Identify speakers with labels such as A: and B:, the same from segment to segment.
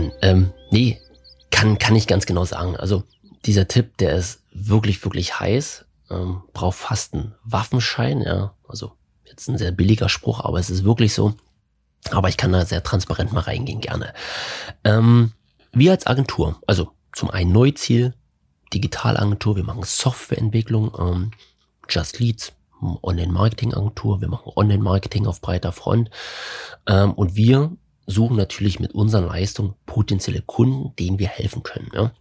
A: Mann, ähm, nee, kann, kann ich ganz genau sagen. Also dieser Tipp, der ist wirklich, wirklich heiß. Ähm, braucht fast einen Waffenschein, ja. Also jetzt ein sehr billiger Spruch, aber es ist wirklich so. Aber ich kann da sehr transparent mal reingehen, gerne. Ähm, wir als Agentur, also zum einen Neuziel, Digitalagentur, wir machen Softwareentwicklung, ähm, Just Leads, Online-Marketing-Agentur, wir machen Online-Marketing auf breiter Front ähm, und wir suchen natürlich mit unseren Leistungen potenzielle Kunden, denen wir helfen können. Ja?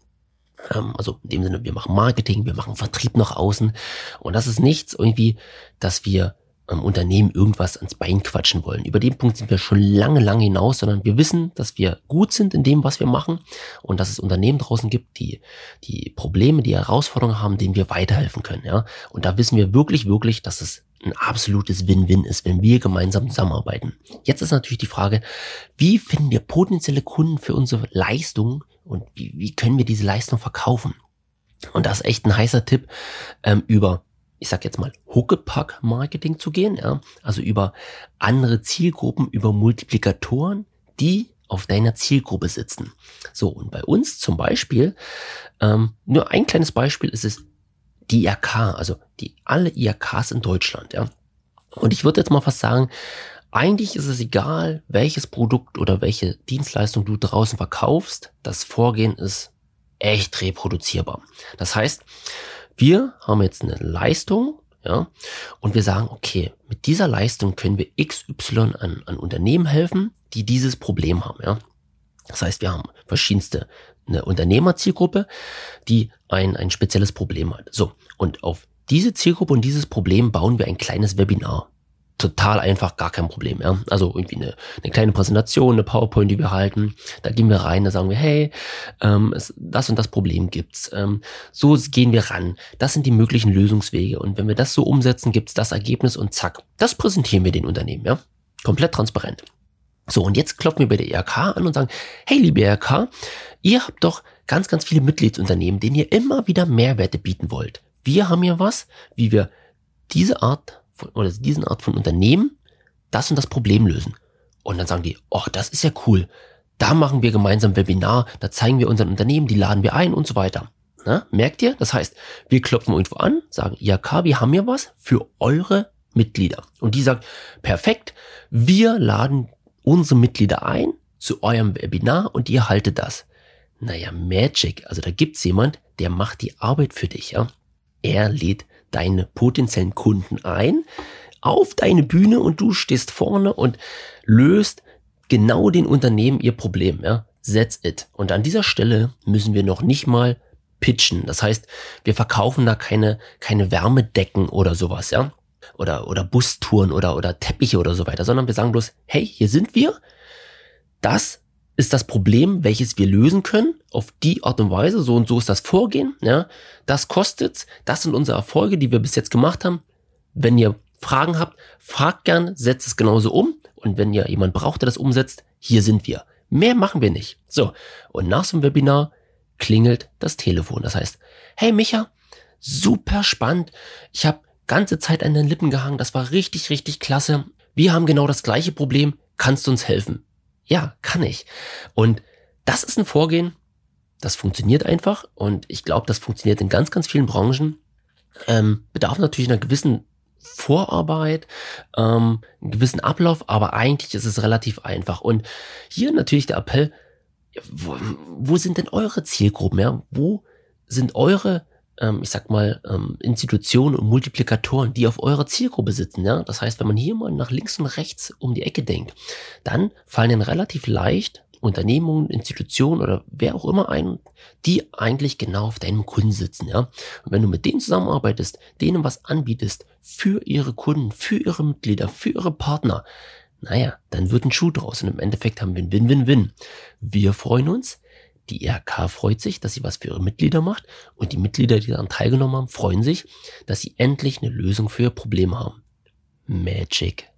A: Ähm, also in dem Sinne, wir machen Marketing, wir machen Vertrieb nach außen und das ist nichts irgendwie, dass wir ähm, Unternehmen irgendwas ans Bein quatschen wollen. Über den Punkt sind wir schon lange, lange hinaus, sondern wir wissen, dass wir gut sind in dem, was wir machen und dass es Unternehmen draußen gibt, die die Probleme, die Herausforderungen haben, denen wir weiterhelfen können. Ja? Und da wissen wir wirklich, wirklich, dass es ein absolutes Win-Win ist, wenn wir gemeinsam zusammenarbeiten. Jetzt ist natürlich die Frage, wie finden wir potenzielle Kunden für unsere Leistung und wie, wie können wir diese Leistung verkaufen? Und das ist echt ein heißer Tipp ähm, über ich sag jetzt mal, Huckepack-Marketing zu gehen, ja, also über andere Zielgruppen, über Multiplikatoren, die auf deiner Zielgruppe sitzen. So, und bei uns zum Beispiel, ähm, nur ein kleines Beispiel ist es die IRK, also die alle IRKs in Deutschland, ja. Und ich würde jetzt mal fast sagen, eigentlich ist es egal, welches Produkt oder welche Dienstleistung du draußen verkaufst, das Vorgehen ist echt reproduzierbar. Das heißt, wir haben jetzt eine Leistung, ja, und wir sagen, okay, mit dieser Leistung können wir XY an, an Unternehmen helfen, die dieses Problem haben, ja. Das heißt, wir haben verschiedenste eine Unternehmerzielgruppe, die ein, ein spezielles Problem hat. So, und auf diese Zielgruppe und dieses Problem bauen wir ein kleines Webinar total einfach, gar kein Problem. Ja? Also irgendwie eine, eine kleine Präsentation, eine PowerPoint, die wir halten. Da gehen wir rein, da sagen wir, hey, ähm, es, das und das Problem gibt's. Ähm, so gehen wir ran. Das sind die möglichen Lösungswege. Und wenn wir das so umsetzen, gibt's das Ergebnis und zack, das präsentieren wir den Unternehmen. Ja? Komplett transparent. So, und jetzt klopfen wir bei der ERK an und sagen, hey, liebe ERK, ihr habt doch ganz, ganz viele Mitgliedsunternehmen, denen ihr immer wieder Mehrwerte bieten wollt. Wir haben hier was, wie wir diese Art von, oder diesen Art von Unternehmen das und das Problem lösen. Und dann sagen die, oh, das ist ja cool. Da machen wir gemeinsam Webinar, da zeigen wir unseren Unternehmen, die laden wir ein und so weiter. Na, merkt ihr? Das heißt, wir klopfen irgendwo an, sagen, ja, K, wir haben hier was für eure Mitglieder. Und die sagt, perfekt, wir laden unsere Mitglieder ein zu eurem Webinar und ihr haltet das. Naja, Magic, also da gibt's jemand, der macht die Arbeit für dich, ja. Er lädt deine potenziellen Kunden ein auf deine Bühne und du stehst vorne und löst genau den Unternehmen ihr Problem, ja. That's it. Und an dieser Stelle müssen wir noch nicht mal pitchen. Das heißt, wir verkaufen da keine, keine Wärmedecken oder sowas, ja. Oder, oder Bustouren oder, oder Teppiche oder so weiter, sondern wir sagen bloß, hey, hier sind wir. Das ist das Problem, welches wir lösen können, auf die Art und Weise, so und so ist das Vorgehen, ja, das kostet's, das sind unsere Erfolge, die wir bis jetzt gemacht haben. Wenn ihr Fragen habt, fragt gern, setzt es genauso um und wenn ihr jemand braucht, der das umsetzt, hier sind wir. Mehr machen wir nicht. So, und nach so einem Webinar klingelt das Telefon. Das heißt, hey Micha, super spannend. Ich habe ganze Zeit an den Lippen gehangen. Das war richtig, richtig klasse. Wir haben genau das gleiche Problem. Kannst du uns helfen? Ja, kann ich. Und das ist ein Vorgehen, das funktioniert einfach und ich glaube, das funktioniert in ganz, ganz vielen Branchen. Ähm, bedarf natürlich einer gewissen Vorarbeit, ähm, einen gewissen Ablauf, aber eigentlich ist es relativ einfach. Und hier natürlich der Appell, wo, wo sind denn eure Zielgruppen? Ja? Wo sind eure ähm, ich sag mal, ähm, Institutionen und Multiplikatoren, die auf eurer Zielgruppe sitzen. Ja? Das heißt, wenn man hier mal nach links und rechts um die Ecke denkt, dann fallen dann relativ leicht Unternehmungen, Institutionen oder wer auch immer ein, die eigentlich genau auf deinem Kunden sitzen, ja. Und wenn du mit denen zusammenarbeitest, denen was anbietest für ihre Kunden, für ihre Mitglieder, für ihre Partner, naja, dann wird ein Schuh draus und im Endeffekt haben wir ein Win-Win-Win. Wir freuen uns, die IHK freut sich, dass sie was für ihre Mitglieder macht und die Mitglieder, die daran teilgenommen haben, freuen sich, dass sie endlich eine Lösung für ihr Problem haben. Magic.